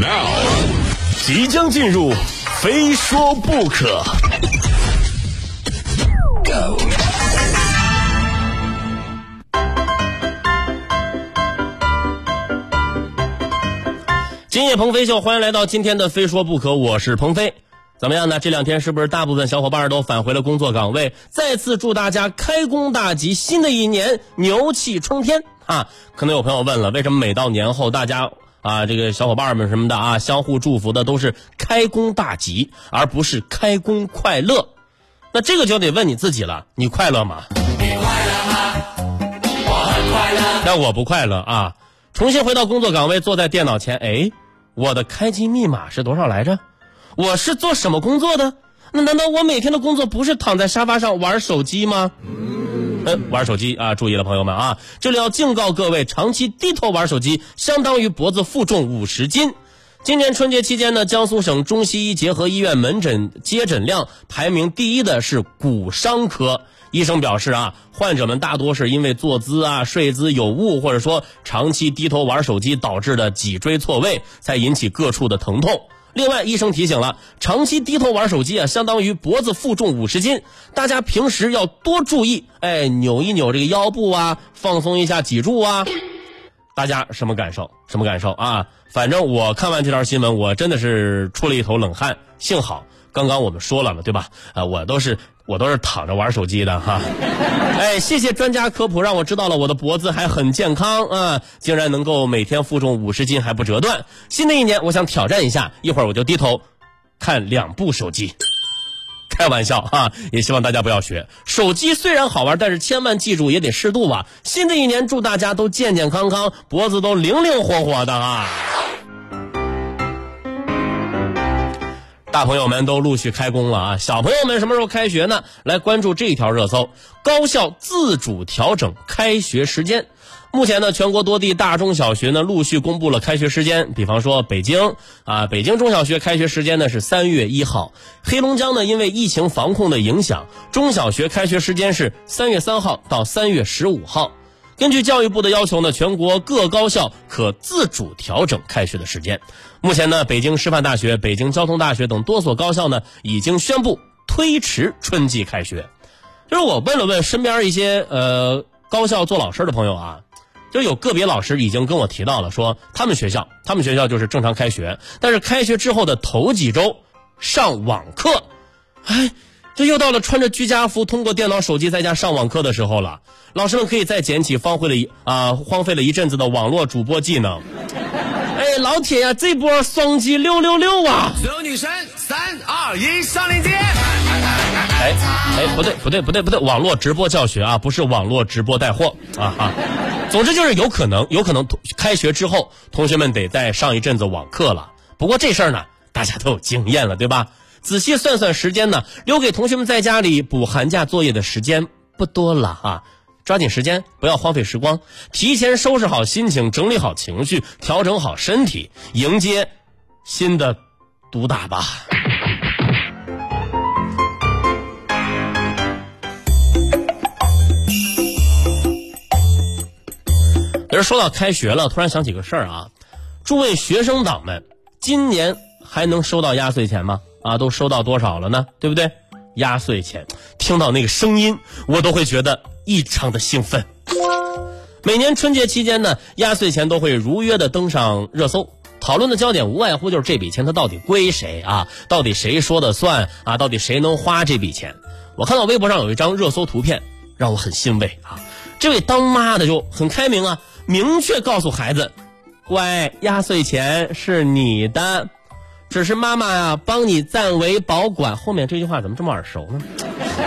Now，即将进入，非说不可。Go，今夜鹏飞秀，欢迎来到今天的非说不可，我是鹏飞。怎么样呢？这两天是不是大部分小伙伴都返回了工作岗位？再次祝大家开工大吉，新的一年牛气冲天啊！可能有朋友问了，为什么每到年后大家啊，这个小伙伴们什么的啊，相互祝福的都是开工大吉，而不是开工快乐？那这个就得问你自己了，你快乐吗？你快乐吗？我很快乐。但我不快乐啊！重新回到工作岗位，坐在电脑前，哎，我的开机密码是多少来着？我是做什么工作的？那难道我每天的工作不是躺在沙发上玩手机吗？嗯，玩手机啊！注意了，朋友们啊，这里要警告各位，长期低头玩手机，相当于脖子负重五十斤。今年春节期间呢，江苏省中西医结合医院门诊接诊量排名第一的是骨伤科。医生表示啊，患者们大多是因为坐姿啊、睡姿有误，或者说长期低头玩手机导致的脊椎错位，才引起各处的疼痛。另外，医生提醒了，长期低头玩手机啊，相当于脖子负重五十斤，大家平时要多注意，哎，扭一扭这个腰部啊，放松一下脊柱啊。大家什么感受？什么感受啊？反正我看完这条新闻，我真的是出了一头冷汗。幸好刚刚我们说了嘛，对吧？啊，我都是我都是躺着玩手机的哈。哎，谢谢专家科普，让我知道了我的脖子还很健康啊，竟然能够每天负重五十斤还不折断。新的一年，我想挑战一下，一会儿我就低头看两部手机。开玩笑哈，也希望大家不要学。手机虽然好玩，但是千万记住也得适度吧。新的一年，祝大家都健健康康，脖子都灵灵活活的啊！大朋友们都陆续开工了啊，小朋友们什么时候开学呢？来关注这条热搜：高校自主调整开学时间。目前呢，全国多地大中小学呢陆续公布了开学时间。比方说北京啊，北京中小学开学时间呢是三月一号；黑龙江呢，因为疫情防控的影响，中小学开学时间是三月三号到三月十五号。根据教育部的要求呢，全国各高校可自主调整开学的时间。目前呢，北京师范大学、北京交通大学等多所高校呢已经宣布推迟春季开学。就是我问了问身边一些呃高校做老师的朋友啊。就有个别老师已经跟我提到了，说他们学校，他们学校就是正常开学，但是开学之后的头几周上网课，哎，这又到了穿着居家服通过电脑、手机在家上网课的时候了。老师们可以再捡起荒废了一啊荒废了一阵子的网络主播技能。哎，老铁呀，这波双击六六六啊！所有女神，三二一，上链接。哎哎，不对不对不对不对，网络直播教学啊，不是网络直播带货啊啊。总之就是有可能，有可能开学之后，同学们得再上一阵子网课了。不过这事儿呢，大家都有经验了，对吧？仔细算算时间呢，留给同学们在家里补寒假作业的时间不多了啊！抓紧时间，不要荒废时光，提前收拾好心情，整理好情绪，调整好身体，迎接新的毒打吧。而说到开学了，突然想起个事儿啊，诸位学生党们，今年还能收到压岁钱吗？啊，都收到多少了呢？对不对？压岁钱，听到那个声音，我都会觉得异常的兴奋。每年春节期间呢，压岁钱都会如约的登上热搜，讨论的焦点无外乎就是这笔钱它到底归谁啊？到底谁说的算啊？到底谁能花这笔钱？我看到微博上有一张热搜图片，让我很欣慰啊！这位当妈的就很开明啊。明确告诉孩子，乖，压岁钱是你的，只是妈妈呀帮你暂为保管。后面这句话怎么这么耳熟呢？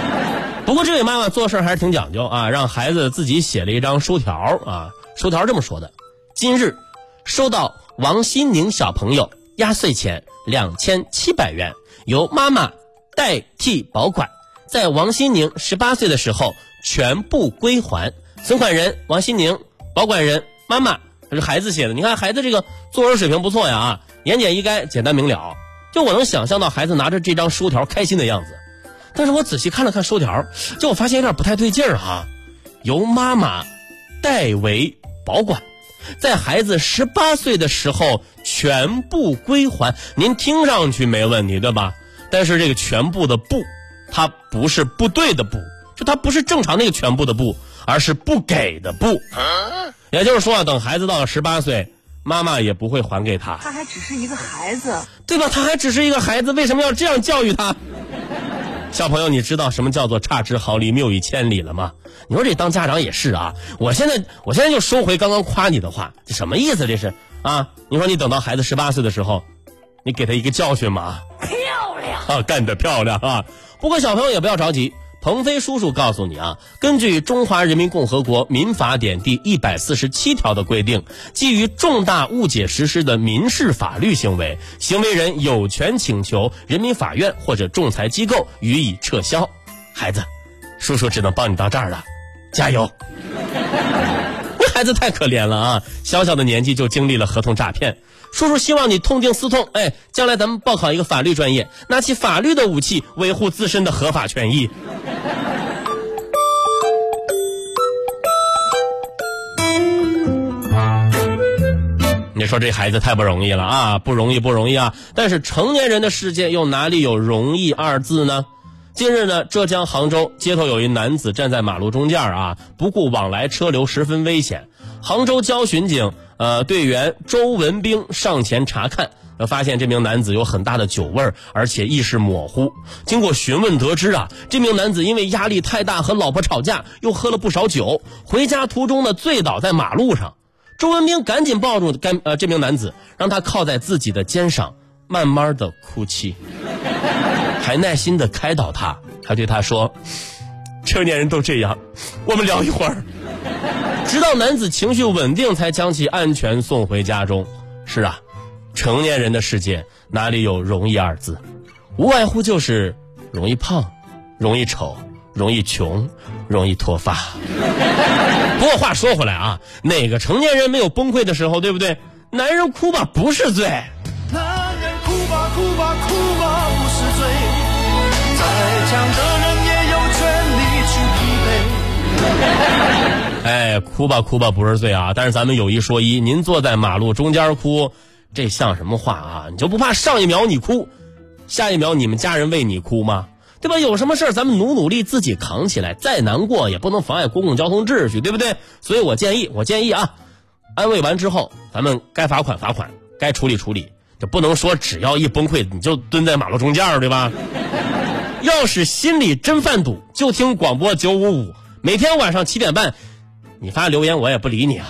不过这位妈妈做事还是挺讲究啊，让孩子自己写了一张收条啊，收条这么说的：今日收到王新宁小朋友压岁钱两千七百元，由妈妈代替保管，在王新宁十八岁的时候全部归还。存款人王新宁。保管人妈妈，这是孩子写的。你看孩子这个作文水平不错呀啊，言简意赅，简单明了。就我能想象到孩子拿着这张收条开心的样子。但是我仔细看了看收条，就我发现有点不太对劲儿哈。由妈妈代为保管，在孩子十八岁的时候全部归还。您听上去没问题，对吧？但是这个全部的不，它不是部队的不，就它不是正常那个全部的不，而是不给的不。也就是说啊，等孩子到了十八岁，妈妈也不会还给他。他还只是一个孩子，对吧？他还只是一个孩子，为什么要这样教育他？小朋友，你知道什么叫做差之毫厘，谬以千里了吗？你说这当家长也是啊。我现在，我现在就收回刚刚夸你的话，这什么意思？这是啊？你说你等到孩子十八岁的时候，你给他一个教训吗？漂亮啊，干得漂亮啊！不过小朋友也不要着急。鹏飞叔叔告诉你啊，根据《中华人民共和国民法典》第一百四十七条的规定，基于重大误解实施的民事法律行为，行为人有权请求人民法院或者仲裁机构予以撤销。孩子，叔叔只能帮你到这儿了，加油！孩子太可怜了啊，小小的年纪就经历了合同诈骗。叔叔希望你痛定思痛，哎，将来咱们报考一个法律专业，拿起法律的武器，维护自身的合法权益。你说这孩子太不容易了啊，不容易不容易啊！但是成年人的世界又哪里有容易二字呢？近日呢，浙江杭州街头有一男子站在马路中间啊，不顾往来车流，十分危险。杭州交巡警呃队员周文兵上前查看，发现这名男子有很大的酒味，而且意识模糊。经过询问得知啊，这名男子因为压力太大和老婆吵架，又喝了不少酒，回家途中呢醉倒在马路上。周文兵赶紧抱住该呃这名男子，让他靠在自己的肩上，慢慢的哭泣，还耐心的开导他，还对他说：“成年人都这样，我们聊一会儿。”直到男子情绪稳定，才将其安全送回家中。是啊，成年人的世界哪里有容易二字？无外乎就是容易胖，容易丑，容易穷，容易脱发。不过话说回来啊，哪个成年人没有崩溃的时候，对不对？男人哭吧不是罪，男人哭吧哭吧哭吧哭吧不是罪啊！但是咱们有一说一，您坐在马路中间哭，这像什么话啊？你就不怕上一秒你哭，下一秒你们家人为你哭吗？对吧？有什么事儿咱们努努力自己扛起来，再难过也不能妨碍公共交通秩序，对不对？所以我建议，我建议啊，安慰完之后，咱们该罚款罚款，该处理处理，就不能说只要一崩溃你就蹲在马路中间，对吧？要是心里真犯堵，就听广播九五五，每天晚上七点半。你发留言我也不理你啊。